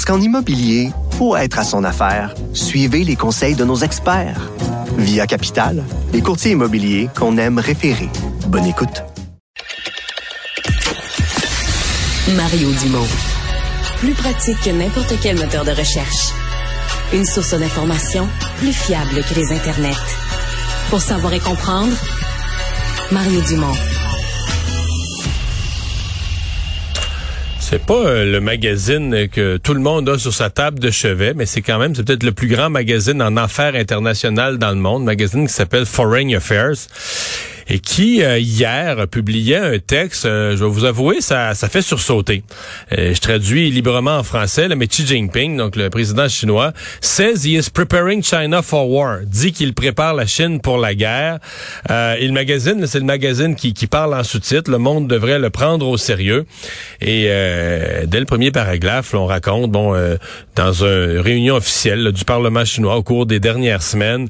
Parce qu'en immobilier, pour être à son affaire, suivez les conseils de nos experts. Via Capital, les courtiers immobiliers qu'on aime référer. Bonne écoute. Mario Dumont. Plus pratique que n'importe quel moteur de recherche. Une source d'information plus fiable que les internets. Pour savoir et comprendre, Mario Dumont. C'est pas euh, le magazine que tout le monde a sur sa table de chevet, mais c'est quand même, c'est peut-être le plus grand magazine en affaires internationales dans le monde, magazine qui s'appelle Foreign Affairs et qui euh, hier publiait un texte, euh, je vais vous avouer, ça, ça fait sursauter. Euh, je traduis librement en français, là, mais Xi Jinping, donc le président chinois, says he is preparing China for war, dit qu'il prépare la Chine pour la guerre. et le magazine, c'est le magazine qui, qui parle en sous-titre, le monde devrait le prendre au sérieux. Et dès le premier paragraphe, on raconte, bon, dans une réunion officielle du Parlement chinois au cours des dernières semaines,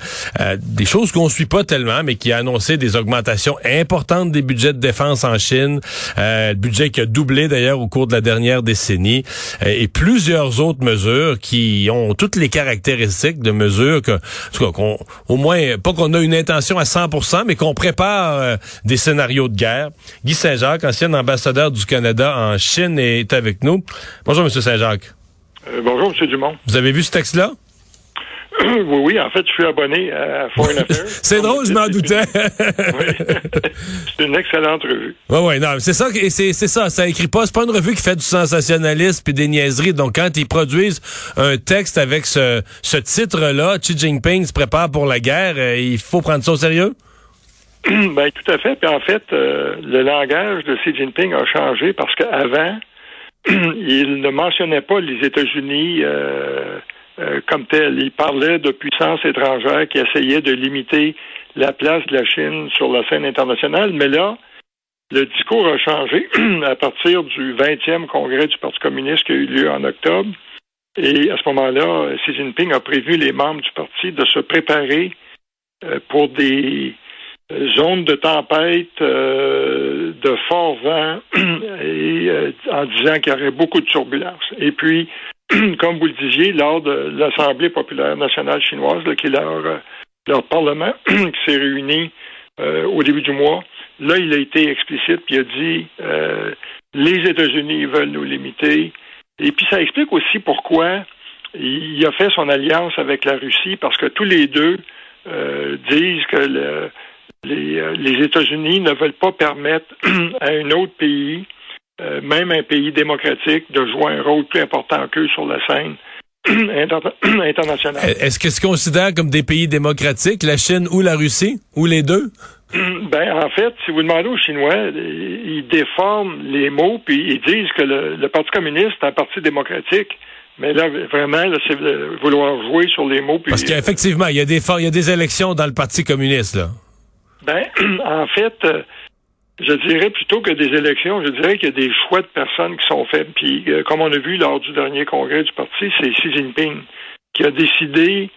des choses qu'on suit pas tellement, mais qui a annoncé des augmentations importante des budgets de défense en Chine, euh, le budget qui a doublé d'ailleurs au cours de la dernière décennie, euh, et plusieurs autres mesures qui ont toutes les caractéristiques de mesures que, qu'on, au moins, pas qu'on a une intention à 100%, mais qu'on prépare euh, des scénarios de guerre. Guy Saint-Jacques, ancien ambassadeur du Canada en Chine, est avec nous. Bonjour, Monsieur Saint-Jacques. bonjour, Monsieur Dumont. Vous avez vu ce texte-là? oui, oui, en fait, je suis abonné à Foreign Affairs. c'est drôle, je m'en doutais. c'est une excellente revue. Oui, oui, non, c'est ça, c'est, c'est ça, ça écrit pas, c'est pas une revue qui fait du sensationnalisme puis des niaiseries. Donc, quand ils produisent un texte avec ce, ce titre-là, Xi Jinping se prépare pour la guerre, euh, il faut prendre ça au sérieux? ben, tout à fait. Puis en fait, euh, le langage de Xi Jinping a changé parce qu'avant, il ne mentionnait pas les États-Unis. Euh, euh, comme tel. Il parlait de puissances étrangères qui essayaient de limiter la place de la Chine sur la scène internationale, mais là, le discours a changé à partir du 20e congrès du Parti communiste qui a eu lieu en octobre. Et à ce moment-là, Xi Jinping a prévu les membres du parti de se préparer euh, pour des euh, zones de tempête, de fort vent, et en disant qu'il y aurait beaucoup de turbulences. Et puis, comme vous le disiez, lors de l'Assemblée populaire nationale chinoise, qui est leur, euh, leur parlement qui s'est réuni euh, au début du mois, là, il a été explicite, puis il a dit euh, les États-Unis veulent nous limiter. Et puis ça explique aussi pourquoi il a fait son alliance avec la Russie, parce que tous les deux disent que les, les États-Unis ne veulent pas permettre à un autre pays euh, même un pays démocratique, de jouer un rôle plus important qu'eux sur la scène internationale. Est-ce que se considère comme des pays démocratiques, la Chine ou la Russie, ou les deux? Ben, en fait, si vous demandez aux Chinois, ils déforment les mots, puis ils disent que le, Parti communiste est un parti démocratique. Mais là, vraiment, c'est vouloir jouer sur les mots. Parce qu'effectivement, il y a des il y a des élections dans le Parti communiste, là. Ben, en fait, euh, je dirais plutôt que des élections, je dirais qu'il y a des choix de personnes qui sont faits. Puis, euh, comme on a vu lors du dernier congrès du parti, c'est Xi Jinping qui a décidé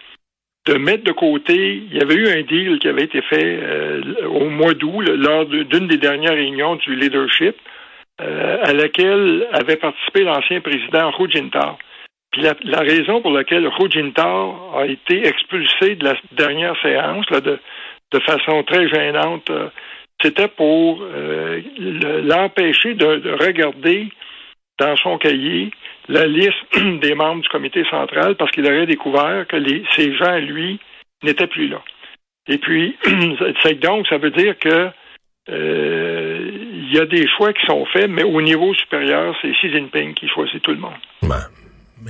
de mettre de côté. Il y avait eu un deal qui avait été fait euh, au mois d'août, lors d'une des dernières réunions du leadership, euh, à laquelle avait participé l'ancien président Hu Jintao. Puis la, raison pour laquelle Hu Jintao a été expulsé de la dernière séance, de, de façon très gênante, c'était pour euh, l'empêcher de, regarder dans son cahier la liste des membres du comité central parce qu'il aurait découvert que ces gens, lui, n'étaient plus là. Et puis, donc, ça veut dire que euh, il y a des choix qui sont faits, mais au niveau supérieur, c'est Xi Jinping qui choisit tout le monde.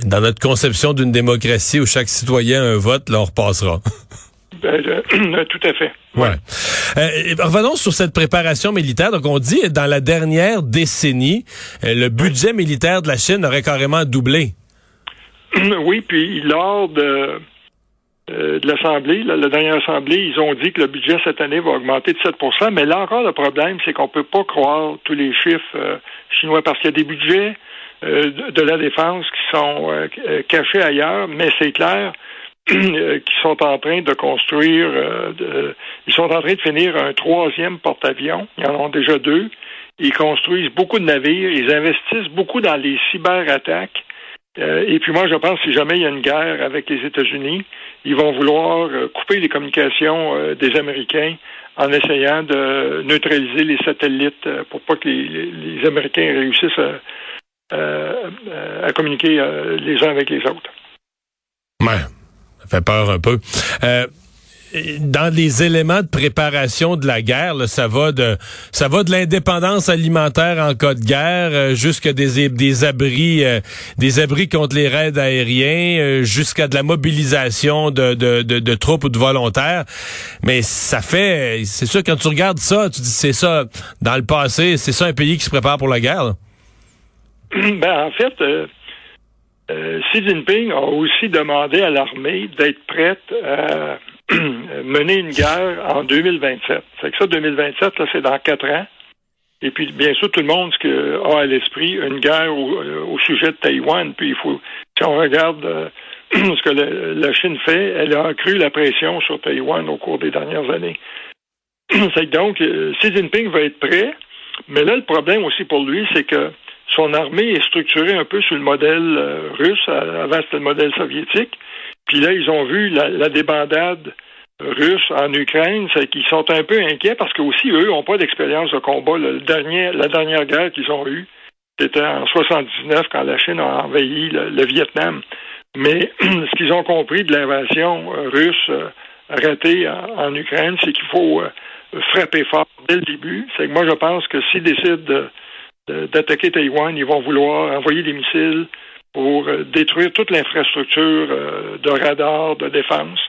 Dans notre conception d'une démocratie où chaque citoyen a un vote, là, on repassera. Ben, tout à fait. Ouais. Euh, revenons sur cette préparation militaire. Donc, on dit dans la dernière décennie, euh, le budget militaire de la Chine aurait carrément doublé. oui, puis lors de, euh, de l'Assemblée, la, dernière Assemblée, ils ont dit que le budget cette année va augmenter de 7% mais là encore, le problème, c'est qu'on peut pas croire tous les chiffres chinois parce qu'il y a des budgets de la défense qui sont cachés ailleurs, mais c'est clair qui sont en train de construire, ils sont en train de finir un troisième porte-avions. Ils en ont déjà deux. Ils construisent beaucoup de navires, ils investissent beaucoup dans les cyberattaques. Euh, et puis moi, je pense que si jamais il y a une guerre avec les États-Unis, ils vont vouloir euh, couper les communications euh, des Américains en essayant de neutraliser les satellites pour pas que les, Américains réussissent à, communiquer les uns avec les autres. Ça fait peur un peu dans les éléments de préparation de la guerre, ça va de ça va de l'indépendance alimentaire en cas de guerre euh, jusqu'à des, des abris euh, des abris contre les raids aériens euh, jusqu'à de la mobilisation de, de, de, troupes ou de volontaires. Mais ça fait c'est sûr quand tu regardes ça, tu dis c'est ça dans le passé, c'est ça un pays qui se prépare pour la guerre. Ben en fait Xi Jinping a aussi demandé à l'armée d'être prête à mener une guerre en 2027. C'est que ça, 2027, là, c'est dans quatre ans. Et puis, bien sûr, tout le monde a à l'esprit une guerre euh, au, sujet de Taïwan. Puis, il faut, si on regarde euh, ce que la, Chine fait, elle a accru la pression sur Taïwan au cours des dernières années. c'est donc, euh, Xi Jinping va être prêt. Mais là, le problème aussi pour lui, c'est que son armée est structurée un peu sur le modèle russe. Avant, c'était le modèle soviétique. Puis là, ils ont vu la, débandade russe en Ukraine, c'est qu'ils sont un peu inquiets parce que aussi eux n'ont pas d'expérience de combat. La dernière guerre qu'ils ont eue, c'était en 79 quand la Chine a envahi le, Vietnam. Mais ce qu'ils ont compris de l'invasion russe euh, arrêtée en, Ukraine, c'est qu'il faut euh, frapper fort dès le début. C'est que moi, je pense que s'ils décident d'attaquer Taïwan, ils vont vouloir envoyer des missiles pour euh, détruire toute l'infrastructure euh, de radar, de défense,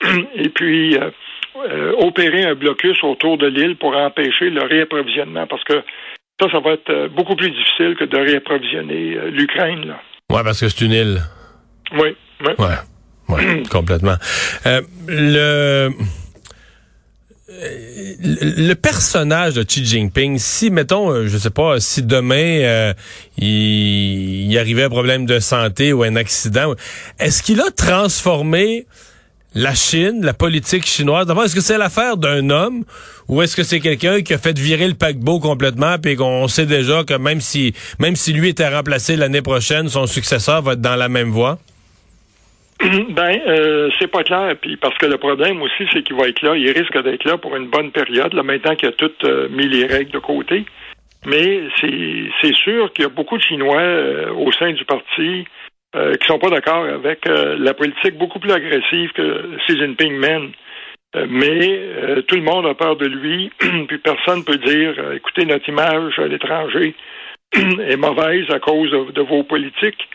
et puis euh, opérer un blocus autour de l'île pour empêcher le réapprovisionnement, parce que ça, ça va être beaucoup plus difficile que de réapprovisionner l'Ukraine. Oui, parce que c'est une île. Oui, oui. Ouais, ouais complètement. le le personnage de Xi Jinping, si, mettons, euh, je sais pas, si demain euh, il, y arrivait un problème de santé ou un accident, est-ce qu'il a transformé la Chine, la politique chinoise? D'abord, est-ce que c'est l'affaire d'un homme ou est-ce que c'est quelqu'un qui a fait virer le paquebot complètement puis qu'on sait déjà que même si même si lui était remplacé l'année prochaine, son successeur va être dans la même voie? Ben, euh, c'est pas clair. Puis parce que le problème aussi, c'est qu'il va être là. Il risque d'être là pour une bonne période. Là, maintenant qu'il a tout euh, mis les règles de côté. Mais c'est sûr qu'il y a beaucoup de Chinois euh, au sein du parti euh, qui sont pas d'accord avec la politique beaucoup plus agressive que Xi Jinping mène. mais tout le monde a peur de lui, puis personne peut dire écoutez, notre image à l'étranger est mauvaise à cause de, de vos politiques.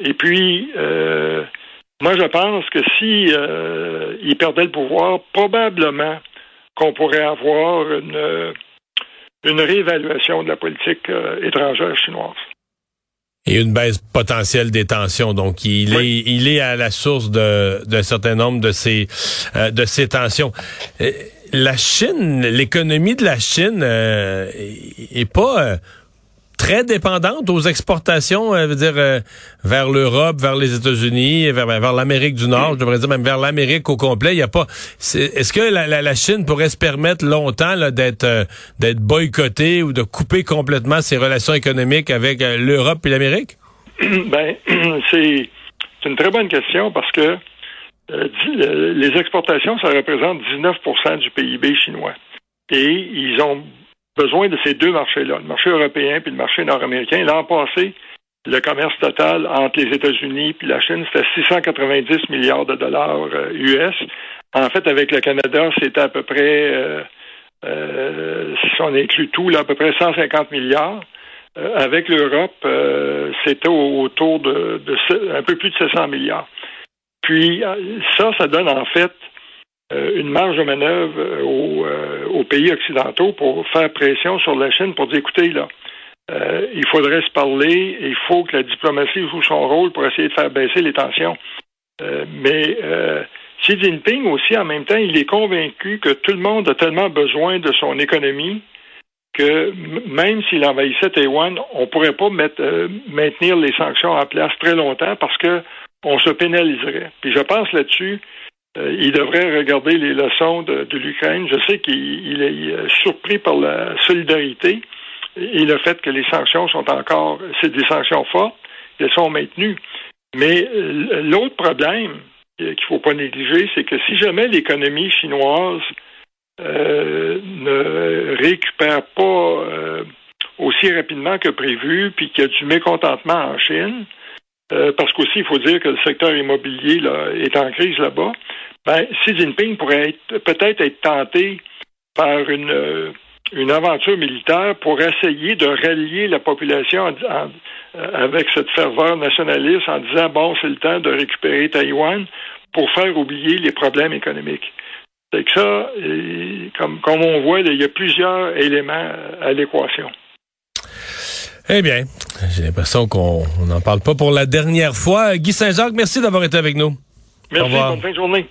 Et puis moi, je pense que si euh, il perdait le pouvoir, probablement qu'on pourrait avoir une, une réévaluation de la politique euh, étrangère chinoise. Et une baisse potentielle des tensions. Donc, il est il est à la source d'un certain nombre de ces euh, de ces tensions. La Chine, l'économie de la Chine est pas très dépendante aux exportations, euh, dire euh, vers l'Europe, vers les États-Unis, vers, vers l'Amérique du Nord, je devrais dire même vers l'Amérique au complet. Il y a pas. Est-ce que la, Chine pourrait se permettre longtemps d'être euh, d'être boycottée ou de couper complètement ses relations économiques avec l'Europe et l'Amérique? Ben, c'est une très bonne question parce que les exportations, ça représente 19% du PIB chinois. Et ils ont besoin de ces deux marchés-là, le marché européen puis le marché nord-américain. L'an passé, le commerce total entre les États-Unis et la Chine, c'était 690 milliards de dollars US. Euh, en fait, avec le Canada, c'était à peu près, euh, euh, si on inclut tout, là, à peu près 150 milliards. avec l'Europe, c'était autour de, de, un peu plus de 700 milliards. Puis ça, ça donne en fait une marge de manœuvre euh, aux, pays occidentaux pour faire pression sur la Chine pour dire écoutez, là, euh, il faudrait se parler. Il faut que la diplomatie joue son rôle pour essayer de faire baisser les tensions. Euh, mais euh, Xi Jinping aussi, en même temps, il est convaincu que tout le monde a tellement besoin de son économie que même s'il envahissait Taïwan, on ne pourrait pas mettre, maintenir les sanctions en place très longtemps parce que on se pénaliserait. Puis je pense là-dessus, il devrait regarder les leçons de, l'Ukraine. Je sais qu'il est surpris par la solidarité, et le fait que les sanctions sont encore, c'est des sanctions fortes, elles sont maintenues. Mais euh, l'autre problème qu'il ne faut pas négliger, c'est que si jamais l'économie chinoise euh, ne récupère pas euh, aussi rapidement que prévu, puis qu'il y a du mécontentement en Chine, parce qu'aussi il faut dire que le secteur immobilier là, est en crise là-bas, ben, Xi Jinping pourrait peut-être être tenté par une une aventure militaire pour essayer de rallier la population euh, avec cette ferveur nationaliste en disant bon, c'est le temps de récupérer Taïwan pour faire oublier les problèmes économiques. C'est que ça, comme, comme on voit, il y a plusieurs éléments à l'équation. Eh bien, j'ai l'impression qu'on n'en parle pas pour la dernière fois. Guy Saint-Jacques, merci d'avoir été avec nous. Merci, bonne fin de journée.